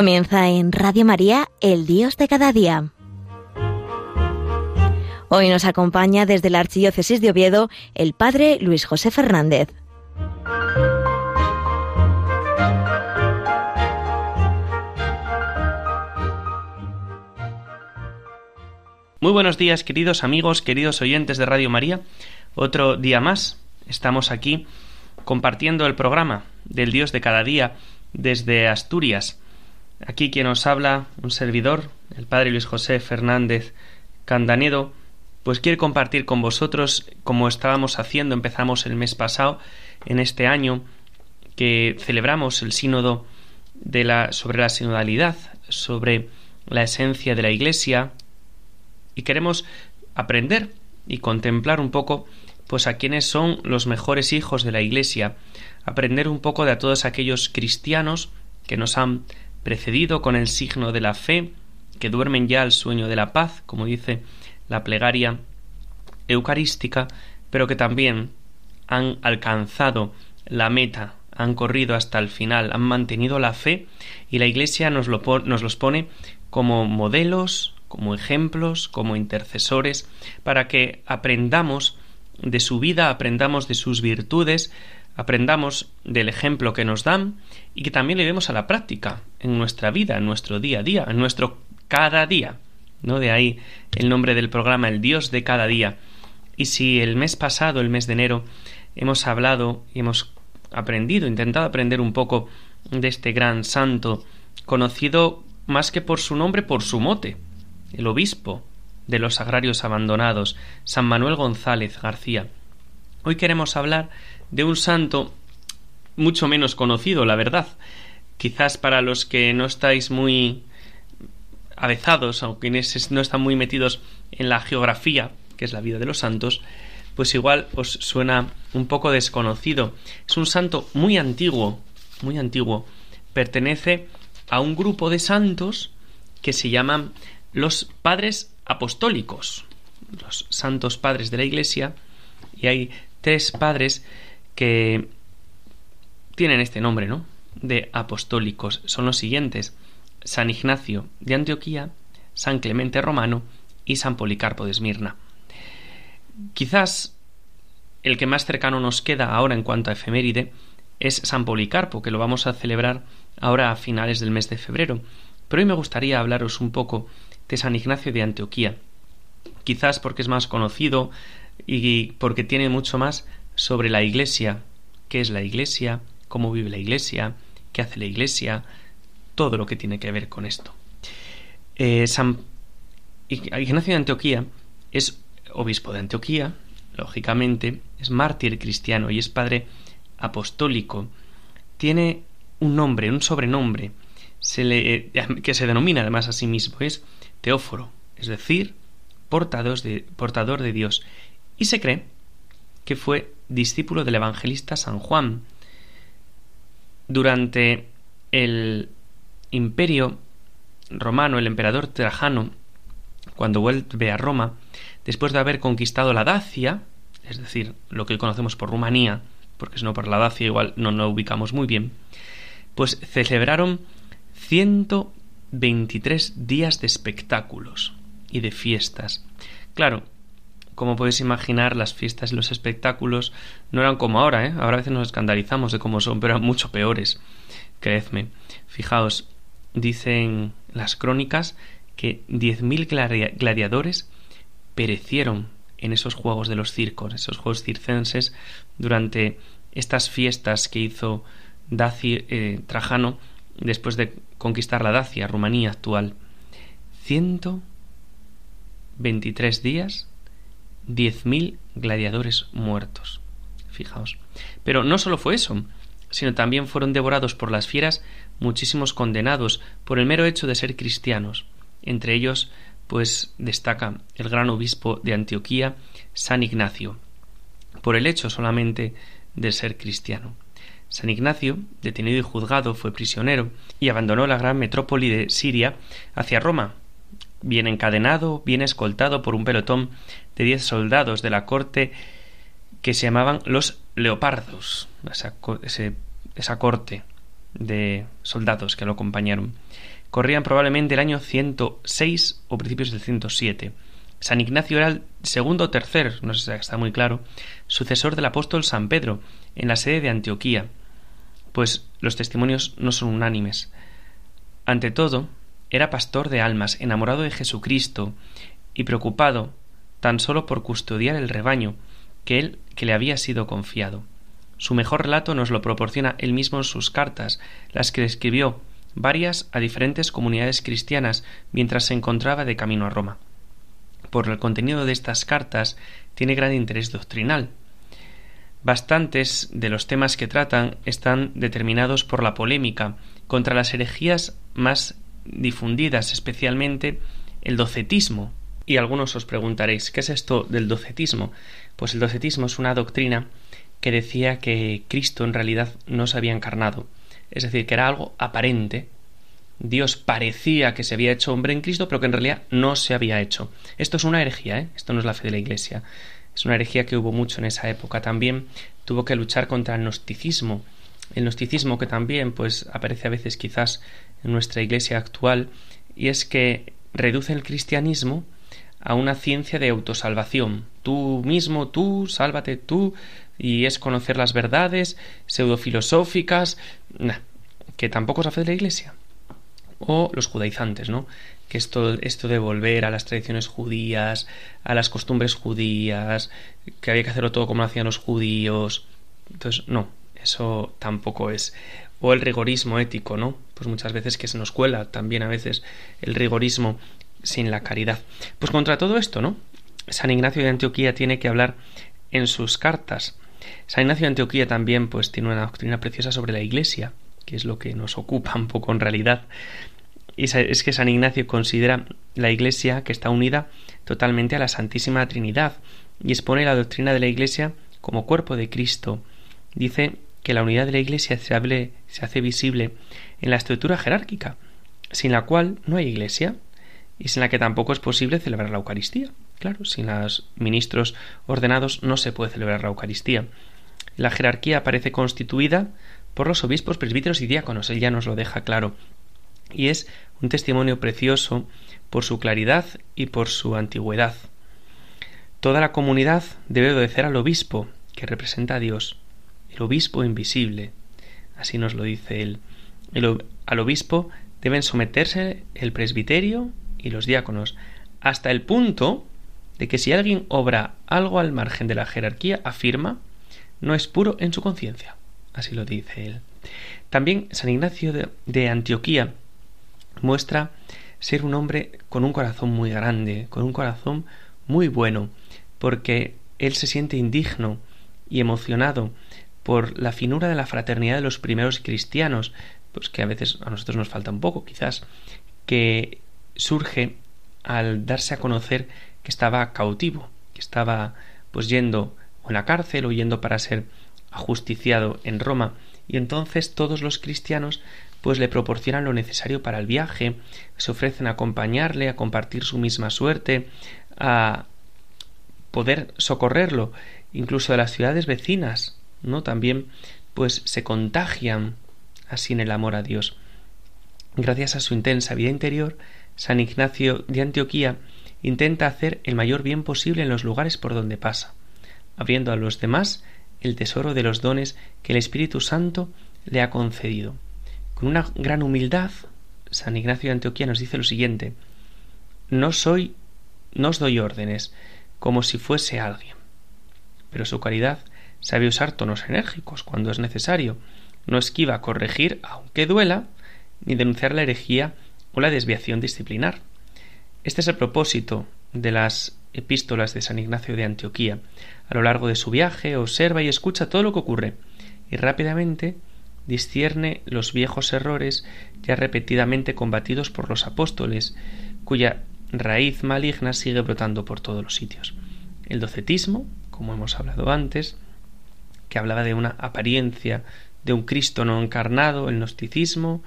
Comienza en Radio María, el Dios de cada día. Hoy nos acompaña desde la Archidiócesis de Oviedo el Padre Luis José Fernández. Muy buenos días, queridos amigos, queridos oyentes de Radio María. Otro día más estamos aquí compartiendo el programa del Dios de cada día desde Asturias. Aquí quien os habla, un servidor, el Padre Luis José Fernández Candanedo, pues quiere compartir con vosotros, como estábamos haciendo, empezamos el mes pasado, en este año, que celebramos el sínodo de la, sobre la sinodalidad, sobre la esencia de la Iglesia, y queremos aprender y contemplar un poco pues a quienes son los mejores hijos de la Iglesia, aprender un poco de a todos aquellos cristianos que nos han precedido con el signo de la fe, que duermen ya al sueño de la paz, como dice la plegaria eucarística, pero que también han alcanzado la meta, han corrido hasta el final, han mantenido la fe y la Iglesia nos, lo, nos los pone como modelos, como ejemplos, como intercesores, para que aprendamos de su vida, aprendamos de sus virtudes, aprendamos del ejemplo que nos dan y que también le demos a la práctica en nuestra vida, en nuestro día a día, en nuestro cada día. ¿No? De ahí el nombre del programa, el Dios de cada día. Y si el mes pasado, el mes de enero, hemos hablado y hemos aprendido, intentado aprender un poco de este gran santo, conocido más que por su nombre, por su mote, el obispo de los agrarios abandonados, San Manuel González García. Hoy queremos hablar de un santo mucho menos conocido, la verdad. Quizás para los que no estáis muy avezados, aunque no están muy metidos en la geografía, que es la vida de los santos, pues igual os suena un poco desconocido. Es un santo muy antiguo, muy antiguo. Pertenece a un grupo de santos que se llaman los padres apostólicos, los santos padres de la Iglesia, y hay tres padres que tienen este nombre, ¿no? De apostólicos. Son los siguientes: San Ignacio de Antioquía, San Clemente Romano y San Policarpo de Esmirna. Quizás el que más cercano nos queda ahora en cuanto a efeméride es San Policarpo, que lo vamos a celebrar ahora a finales del mes de febrero. Pero hoy me gustaría hablaros un poco de San Ignacio de Antioquía. Quizás porque es más conocido y porque tiene mucho más sobre la Iglesia, qué es la Iglesia, cómo vive la Iglesia, qué hace la Iglesia, todo lo que tiene que ver con esto. Eh, San Ignacio de Antioquía es obispo de Antioquía, lógicamente, es mártir cristiano y es padre apostólico. Tiene un nombre, un sobrenombre, se le, que se denomina además a sí mismo, es Teóforo, es decir, de, portador de Dios, y se cree que fue discípulo del evangelista San Juan. Durante el imperio romano, el emperador Trajano, cuando vuelve a Roma, después de haber conquistado la Dacia, es decir, lo que hoy conocemos por Rumanía, porque si no por la Dacia igual no nos ubicamos muy bien, pues celebraron 123 días de espectáculos y de fiestas. Claro, como podéis imaginar, las fiestas y los espectáculos no eran como ahora, ¿eh? Ahora a veces nos escandalizamos de cómo son, pero eran mucho peores. Creedme. Fijaos, dicen las crónicas que 10.000 gladiadores perecieron en esos juegos de los circos, esos juegos circenses, durante estas fiestas que hizo Daci, eh, Trajano después de conquistar la Dacia, Rumanía actual. 123 días, 10.000 gladiadores muertos. Fijaos. Pero no solo fue eso, sino también fueron devorados por las fieras muchísimos condenados por el mero hecho de ser cristianos. Entre ellos, pues destaca el gran obispo de Antioquía, San Ignacio, por el hecho solamente de ser cristiano. San Ignacio, detenido y juzgado, fue prisionero y abandonó la gran metrópoli de Siria hacia Roma, bien encadenado, bien escoltado por un pelotón de diez soldados de la corte que se llamaban los leopardos, esa, esa corte de soldados que lo acompañaron. corrían probablemente el año 106 o principios del 107. San Ignacio era el segundo o tercer, no sé si está muy claro, sucesor del apóstol San Pedro en la sede de Antioquía, pues los testimonios no son unánimes. Ante todo, era pastor de almas, enamorado de Jesucristo y preocupado tan solo por custodiar el rebaño que él que le había sido confiado. Su mejor relato nos lo proporciona él mismo en sus cartas, las que escribió varias a diferentes comunidades cristianas mientras se encontraba de camino a Roma. Por el contenido de estas cartas tiene gran interés doctrinal. Bastantes de los temas que tratan están determinados por la polémica contra las herejías más difundidas, especialmente el docetismo. Y algunos os preguntaréis, ¿qué es esto del docetismo? Pues el docetismo es una doctrina que decía que Cristo en realidad no se había encarnado, es decir, que era algo aparente. Dios parecía que se había hecho hombre en Cristo, pero que en realidad no se había hecho. Esto es una herejía, ¿eh? esto no es la fe de la Iglesia. Es una herejía que hubo mucho en esa época. También tuvo que luchar contra el gnosticismo. El gnosticismo que también pues aparece a veces quizás en nuestra Iglesia actual y es que reduce el cristianismo a una ciencia de autosalvación. Tú mismo, tú, sálvate tú, y es conocer las verdades pseudofilosóficas, que tampoco es la fe de la Iglesia. O los judaizantes, ¿no? Que esto, esto de volver a las tradiciones judías, a las costumbres judías, que había que hacerlo todo como hacían los judíos. Entonces, no, eso tampoco es. O el rigorismo ético, ¿no? Pues muchas veces que se nos cuela también a veces el rigorismo sin la caridad. Pues contra todo esto, ¿no? San Ignacio de Antioquía tiene que hablar en sus cartas San Ignacio de Antioquía también pues tiene una doctrina preciosa sobre la Iglesia, que es lo que nos ocupa un poco en realidad. Y es que San Ignacio considera la Iglesia que está unida totalmente a la Santísima Trinidad y expone la doctrina de la Iglesia como cuerpo de Cristo. Dice que la unidad de la Iglesia se, se hace visible en la estructura jerárquica, sin la cual no hay Iglesia y sin la que tampoco es posible celebrar la Eucaristía. Claro, sin los ministros ordenados no se puede celebrar la Eucaristía. La jerarquía aparece constituida por los obispos, presbíteros y diáconos. Él ya nos lo deja claro. Y es un testimonio precioso por su claridad y por su antigüedad. Toda la comunidad debe obedecer al obispo, que representa a Dios, el obispo invisible. Así nos lo dice él. al obispo deben someterse el presbiterio y los diáconos, hasta el punto de que si alguien obra algo al margen de la jerarquía, afirma, no es puro en su conciencia. Así lo dice él. También San Ignacio de, Antioquía muestra ser un hombre con un corazón muy grande, con un corazón muy bueno, porque él se siente indigno y emocionado por la finura de la fraternidad de los primeros cristianos, pues que a veces a nosotros nos falta un poco, quizás, que surge al darse a conocer que estaba cautivo, que estaba pues yendo a la cárcel o yendo para ser ajusticiado en Roma. Y entonces todos los cristianos pues le proporcionan lo necesario para el viaje, se ofrecen a acompañarle, a compartir su misma suerte, a poder socorrerlo, incluso de las ciudades vecinas, ¿no? También pues se contagian así en el amor a Dios. Gracias a su intensa vida interior, San Ignacio de Antioquía intenta hacer el mayor bien posible en los lugares por donde pasa, abriendo a los demás el tesoro de los dones que el Espíritu Santo le ha concedido. Con una gran humildad, San Ignacio de Antioquía nos dice lo siguiente No soy, no os doy órdenes, como si fuese alguien. Pero su caridad sabe usar tonos enérgicos cuando es necesario, no esquiva corregir, aunque duela, ni denunciar la herejía o la desviación disciplinar. Este es el propósito de las epístolas de San Ignacio de Antioquía. A lo largo de su viaje observa y escucha todo lo que ocurre y rápidamente discierne los viejos errores ya repetidamente combatidos por los apóstoles, cuya raíz maligna sigue brotando por todos los sitios. El docetismo, como hemos hablado antes, que hablaba de una apariencia de un Cristo no encarnado, el gnosticismo,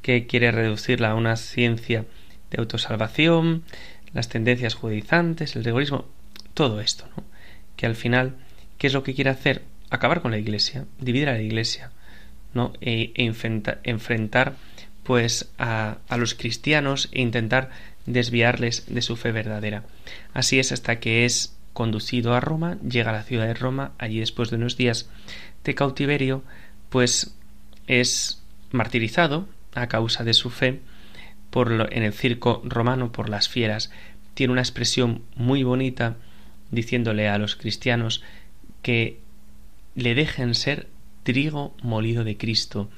que quiere reducirla a una ciencia de autosalvación, las tendencias judaizantes, el rigorismo, todo esto, ¿no? Que al final, ¿qué es lo que quiere hacer? Acabar con la Iglesia, dividir a la Iglesia, ¿no? E, enfrentar, pues a los cristianos e intentar desviarles de su fe verdadera. Así es hasta que es conducido a Roma, llega a la ciudad de Roma, allí después de unos días de cautiverio, pues es martirizado a causa de su fe por en el circo romano por las fieras. Tiene una expresión muy bonita diciéndole a los cristianos que le dejen ser trigo molido de Cristo,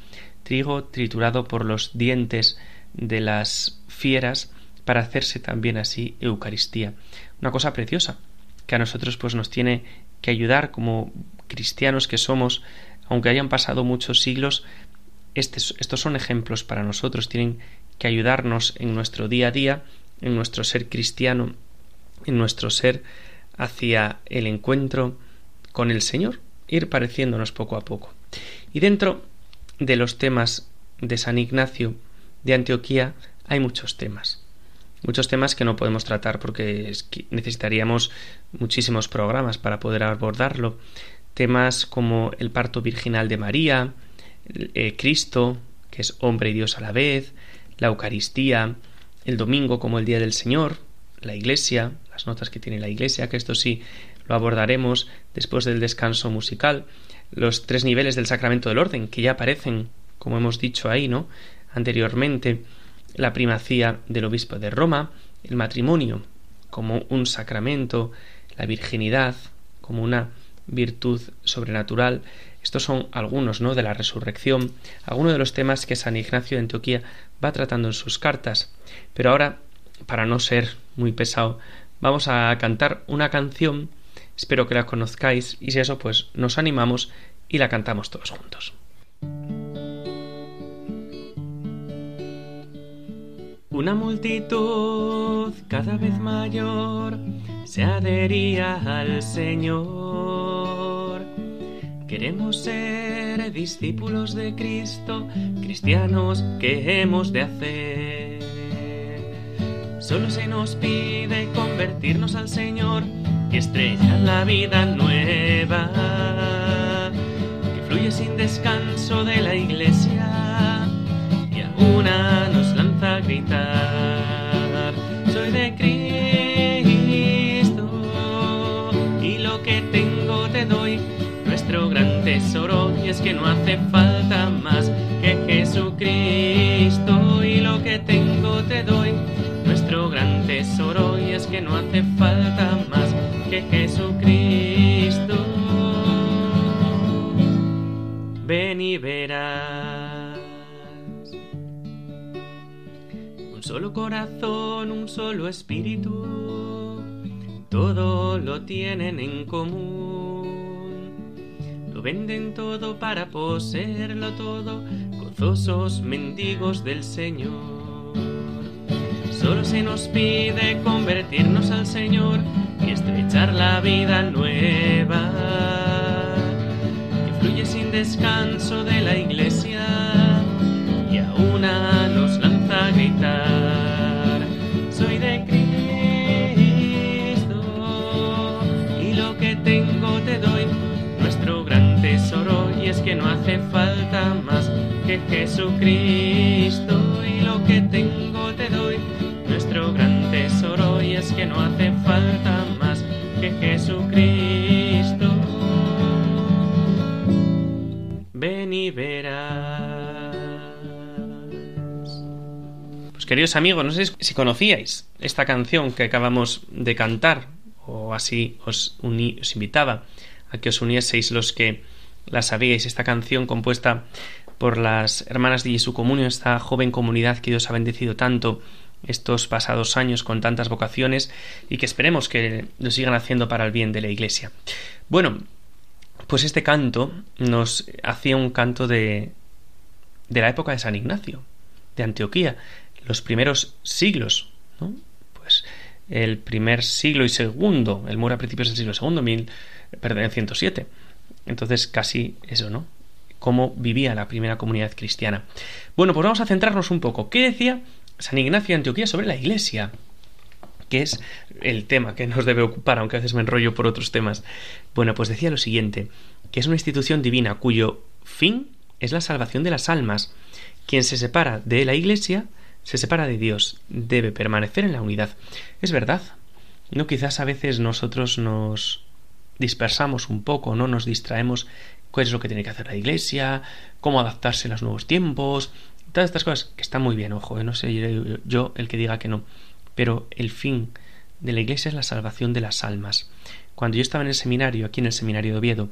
trigo triturado por los dientes de las fieras para hacerse también así Eucaristía. Una cosa preciosa que a nosotros pues nos tiene que ayudar como cristianos que somos, aunque hayan pasado muchos siglos, estos son ejemplos para nosotros, tienen que ayudarnos en nuestro día a día, en nuestro ser cristiano, en nuestro ser hacia el encuentro con el Señor, ir pareciéndonos poco a poco. Y dentro de los temas de San Ignacio de Antioquía hay muchos temas. Muchos temas que no podemos tratar porque necesitaríamos muchísimos programas para poder abordarlo. Temas como el parto virginal de María, eh, Cristo, que es hombre y Dios a la vez, la Eucaristía, el domingo como el Día del Señor, la Iglesia, las notas que tiene la Iglesia, que esto sí lo abordaremos después del descanso musical, los tres niveles del sacramento del orden, que ya aparecen, como hemos dicho ahí, ¿no? anteriormente, la primacía del obispo de Roma, el matrimonio como un sacramento, la virginidad como una virtud sobrenatural. Estos son algunos, ¿no? de la resurrección, algunos de los temas que San Ignacio de Antioquía va tratando en sus cartas. Pero ahora, para no ser muy pesado, vamos a cantar una canción, espero que la conozcáis y si eso pues nos animamos y la cantamos todos juntos. Una multitud cada vez mayor se adhería al Señor. Queremos ser discípulos de Cristo, cristianos que hemos de hacer. Solo se nos pide convertirnos al Señor y estrellar la vida nueva que fluye sin descanso de la iglesia Soy de Cristo y lo que tengo te doy, nuestro gran tesoro y es que no hace falta más que Jesucristo y lo que tengo te doy gran tesoro y es que no hace falta más que Jesucristo. Ven y verás. Solo corazón, un solo espíritu, todo lo tienen en común. Lo venden todo para poseerlo todo, gozosos mendigos del Señor. Solo se nos pide convertirnos al Señor y estrechar la vida nueva que fluye sin descanso de la iglesia y a una nos lanza gritar. Es que no hace falta más que Jesucristo y lo que tengo te doy gran tesoro y es que no hace falta más que Jesucristo. Ven y verás. Pues queridos amigos, no sé si conocíais esta canción que acabamos de cantar o así os, os invitaba a que os unieseis los que la sabíais, esta canción compuesta por las hermanas de Jesu Comunio, esta joven comunidad que Dios ha bendecido tanto estos pasados años con tantas vocaciones y que esperemos que lo sigan haciendo para el bien de la Iglesia. Bueno, pues este canto nos hacía un canto de, de la época de San Ignacio, de Antioquía, los primeros siglos, ¿no? Pues el primer siglo y segundo, el muere a principios del siglo segundo, mil, perdón, 107. Entonces casi eso, ¿no? Cómo vivía la primera comunidad cristiana. Bueno, pues vamos a centrarnos un poco. ¿Qué decía San Ignacio de Antioquía sobre la Iglesia, que es el tema que nos debe ocupar, aunque a veces me enrollo por otros temas. Bueno, pues decía lo siguiente, que es una institución divina cuyo fin es la salvación de las almas, quien se separa de la Iglesia se separa de Dios, debe permanecer en la unidad. Es verdad. No quizás a veces nosotros nos dispersamos un poco, no nos distraemos cuál es lo que tiene que hacer la Iglesia, cómo adaptarse a los nuevos tiempos, todas estas cosas que están muy bien, ojo, ¿eh? no sé yo, el que diga que no, pero el fin de la Iglesia es la salvación de las almas. Cuando yo estaba en el seminario, aquí en el seminario de Oviedo,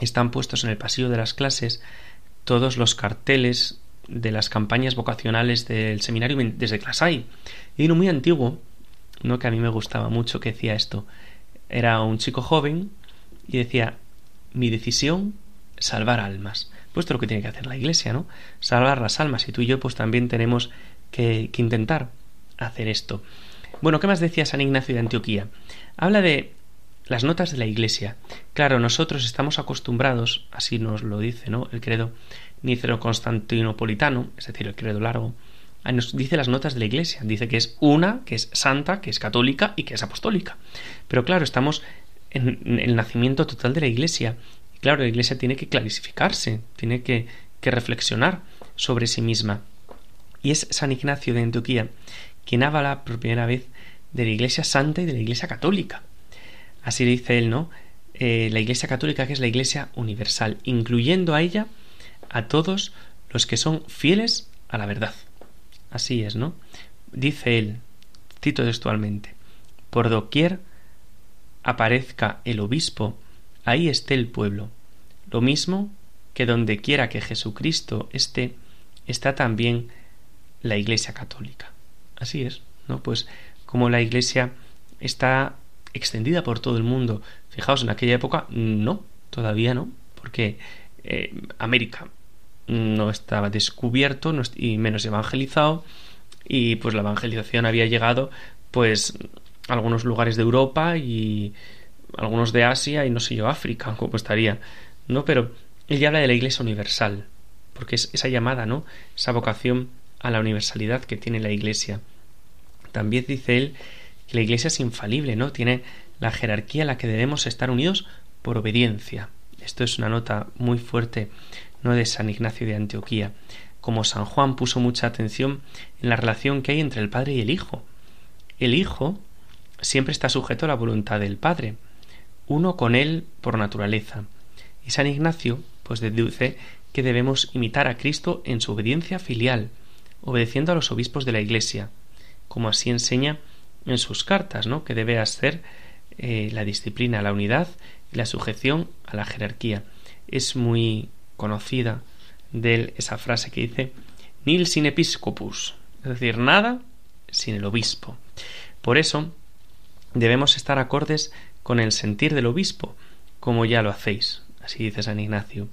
están puestos en el pasillo de las clases todos los carteles de las campañas vocacionales del seminario desde Clasay. Y uno muy antiguo, uno que a mí me gustaba mucho, que decía esto. Era un chico joven y decía, mi decisión, salvar almas. Pues esto es lo que tiene que hacer la Iglesia, ¿no? Salvar las almas. Y tú y yo pues también tenemos que, intentar hacer esto. Bueno, ¿qué más decía San Ignacio de Antioquía? Habla de las notas de la Iglesia. Claro, nosotros estamos acostumbrados, así nos lo dice, ¿no? El credo nicero-constantinopolitano, es decir, el credo largo, nos dice las notas de la Iglesia. Dice que es una, que es santa, que es católica y que es apostólica. Pero claro, estamos en, el nacimiento total de la Iglesia. Claro, la Iglesia tiene que clarificarse, tiene que, que reflexionar sobre sí misma. Y es San Ignacio de Antioquía quien habla por primera vez de la Iglesia Santa y de la Iglesia Católica. Así dice él, ¿no? Eh, la Iglesia Católica que es la Iglesia universal, incluyendo a ella a todos los que son fieles a la verdad. Así es, ¿no? Dice él, cito textualmente, por doquier aparezca el obispo, ahí esté el pueblo. Lo mismo que donde quiera que Jesucristo esté, está también la Iglesia Católica. Así es, ¿no? Pues como la Iglesia está extendida por todo el mundo. Fijaos, en aquella época no, todavía no, porque eh, América no estaba descubierto y menos evangelizado y pues la evangelización había llegado pues a algunos lugares de Europa y algunos de Asia y no sé yo África como estaría no pero él ya habla de la Iglesia universal porque es esa llamada no esa vocación a la universalidad que tiene la Iglesia. También dice él que la Iglesia es infalible no tiene la jerarquía a la que debemos estar unidos por obediencia. Esto es una nota muy fuerte no de San Ignacio de Antioquía, como San Juan puso mucha atención en la relación que hay entre el Padre y el Hijo. El Hijo siempre está sujeto a la voluntad del Padre, uno con él por naturaleza. Y San Ignacio pues deduce que debemos imitar a Cristo en su obediencia filial, obedeciendo a los obispos de la Iglesia, como así enseña en sus cartas, ¿no? que debe hacer eh, la disciplina, la unidad y la sujeción a la jerarquía. Es muy conocida de él esa frase que dice nil sin episcopus, es decir, nada sin el obispo. Por eso debemos estar acordes con el sentir del obispo, como ya lo hacéis, así dice San Ignacio.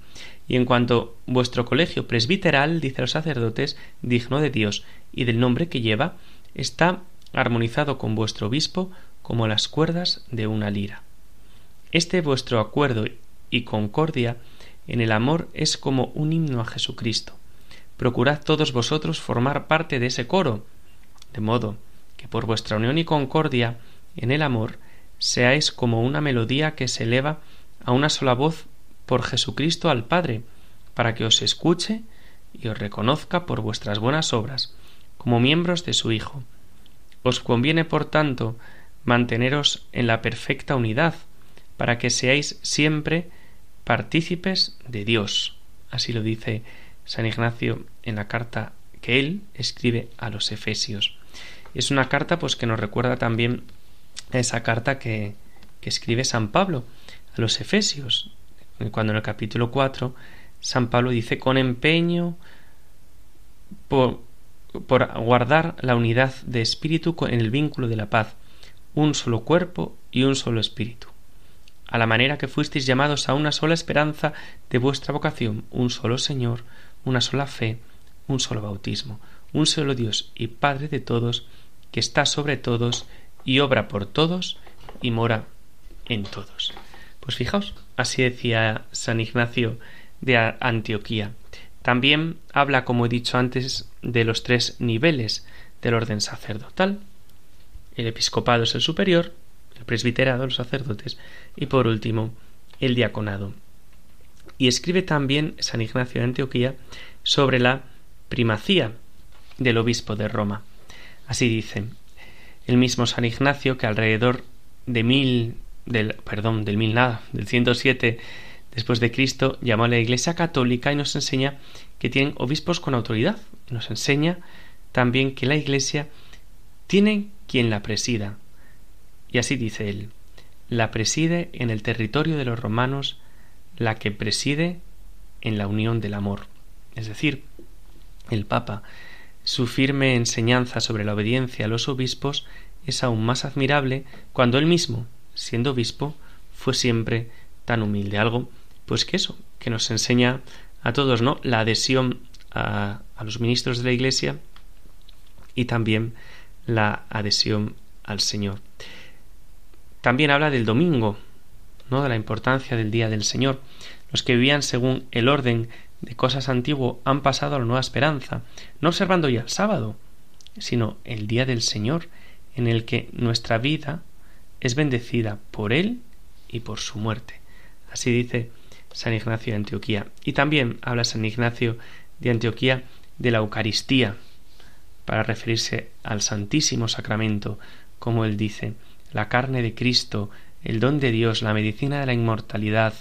Y en cuanto vuestro colegio presbiteral, dice los sacerdotes, digno de Dios y del nombre que lleva, está armonizado con vuestro obispo como las cuerdas de una lira. Este vuestro acuerdo y concordia en el amor es como un himno a Jesucristo. Procurad todos vosotros formar parte de ese coro, de modo que por vuestra unión y concordia en el amor seáis como una melodía que se eleva a una sola voz por Jesucristo al Padre, para que os escuche y os reconozca por vuestras buenas obras, como miembros de su Hijo. Os conviene, por tanto, manteneros en la perfecta unidad, para que seáis siempre partícipes de Dios. Así lo dice San Ignacio en la carta que él escribe a los Efesios. Es una carta pues que nos recuerda también a esa carta que, que escribe San Pablo a los Efesios, cuando en el capítulo 4 San Pablo dice con empeño por, por guardar la unidad de espíritu en el vínculo de la paz, un solo cuerpo y un solo espíritu a la manera que fuisteis llamados a una sola esperanza de vuestra vocación, un solo Señor, una sola fe, un solo bautismo, un solo Dios y Padre de todos, que está sobre todos y obra por todos y mora en todos. Pues fijaos, así decía San Ignacio de Antioquía. También habla, como he dicho antes, de los tres niveles del orden sacerdotal. El episcopado es el superior, el presbiterado, los sacerdotes, y por último, el diaconado. Y escribe también San Ignacio de Antioquía sobre la primacía del obispo de Roma. Así dice el mismo San Ignacio que alrededor de mil del perdón del mil nada del 107 después de Cristo llamó a la Iglesia católica y nos enseña que tienen obispos con autoridad nos enseña también que la Iglesia tiene quien la presida y así dice él la preside en el territorio de los romanos la que preside en la unión del amor es decir el Papa su firme enseñanza sobre la obediencia a los obispos es aún más admirable cuando él mismo, siendo obispo, fue siempre tan humilde. Algo, pues que eso, que nos enseña a todos, ¿no? La adhesión a, a los ministros de la Iglesia y también la adhesión al Señor. También habla del domingo, ¿no? De la importancia del día del Señor. Los que vivían según el orden de cosas antiguo han pasado a la nueva esperanza, no observando ya el sábado, sino el día del Señor, en el que nuestra vida es bendecida por Él y por su muerte. Así dice San Ignacio de Antioquía. Y también habla San Ignacio de Antioquía de la Eucaristía, para referirse al Santísimo Sacramento, como él dice, la carne de Cristo, el don de Dios, la medicina de la inmortalidad,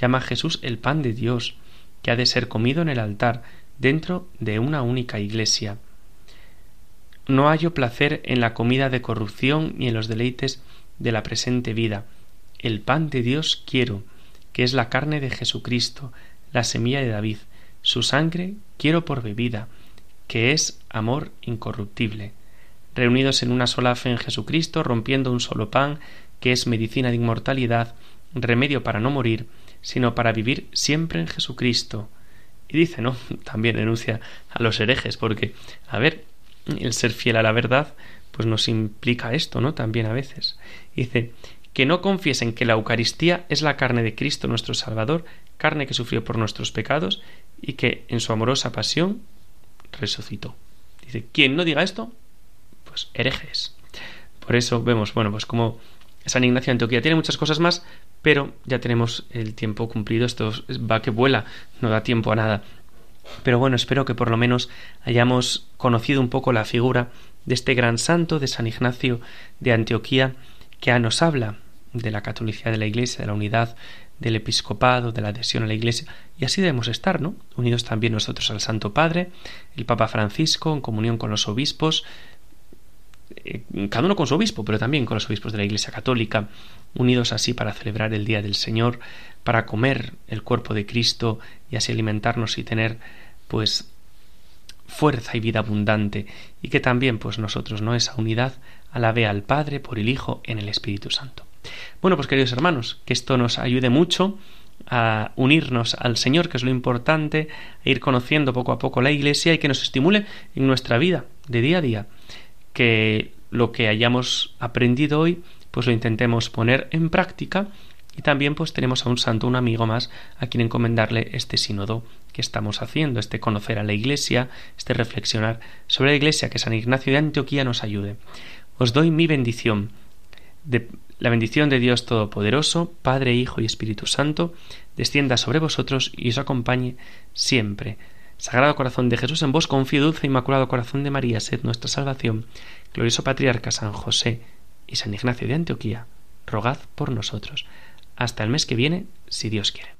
llama Jesús el pan de Dios, que ha de ser comido en el altar dentro de una única iglesia. No hallo placer en la comida de corrupción ni en los deleites de la presente vida. El pan de Dios quiero, que es la carne de Jesucristo, la semilla de David, su sangre quiero por bebida, que es amor incorruptible. Reunidos en una sola fe en Jesucristo, rompiendo un solo pan, que es medicina de inmortalidad, remedio para no morir, sino para vivir siempre en Jesucristo. Y dice, ¿no? También denuncia a los herejes, porque, a ver, el ser fiel a la verdad, pues nos implica esto, ¿no? También a veces. Dice, que no confiesen que la Eucaristía es la carne de Cristo nuestro Salvador, carne que sufrió por nuestros pecados y que en su amorosa pasión resucitó. Dice, quien no diga esto, herejes. Por eso vemos, bueno, pues como San Ignacio de Antioquía tiene muchas cosas más, pero ya tenemos el tiempo cumplido, esto va que vuela, no da tiempo a nada. Pero bueno, espero que por lo menos hayamos conocido un poco la figura de este gran santo de San Ignacio de Antioquía que nos habla de la catolicidad de la Iglesia, de la unidad del episcopado, de la adhesión a la Iglesia, y así debemos estar, ¿no? Unidos también nosotros al Santo Padre, el Papa Francisco, en comunión con los obispos, cada uno con su obispo, pero también con los obispos de la Iglesia Católica, unidos así para celebrar el Día del Señor, para comer el cuerpo de Cristo y así alimentarnos y tener pues fuerza y vida abundante. Y que también pues nosotros no esa unidad alabe al Padre por el Hijo en el Espíritu Santo. Bueno, pues queridos hermanos, que esto nos ayude mucho a unirnos al Señor, que es lo importante, a ir conociendo poco a poco la Iglesia y que nos estimule en nuestra vida de día a día que lo que hayamos aprendido hoy pues lo intentemos poner en práctica y también pues tenemos a un santo, un amigo más a quien encomendarle este sínodo que estamos haciendo, este conocer a la Iglesia, este reflexionar sobre la Iglesia, que San Ignacio de Antioquía nos ayude. Os doy mi bendición, de la bendición de Dios Todopoderoso, Padre, Hijo y Espíritu Santo, descienda sobre vosotros y os acompañe siempre. Sagrado Corazón de Jesús, en vos confío, dulce e Inmaculado Corazón de María, sed nuestra salvación. Glorioso Patriarca San José y San Ignacio de Antioquía, rogad por nosotros. Hasta el mes que viene, si Dios quiere.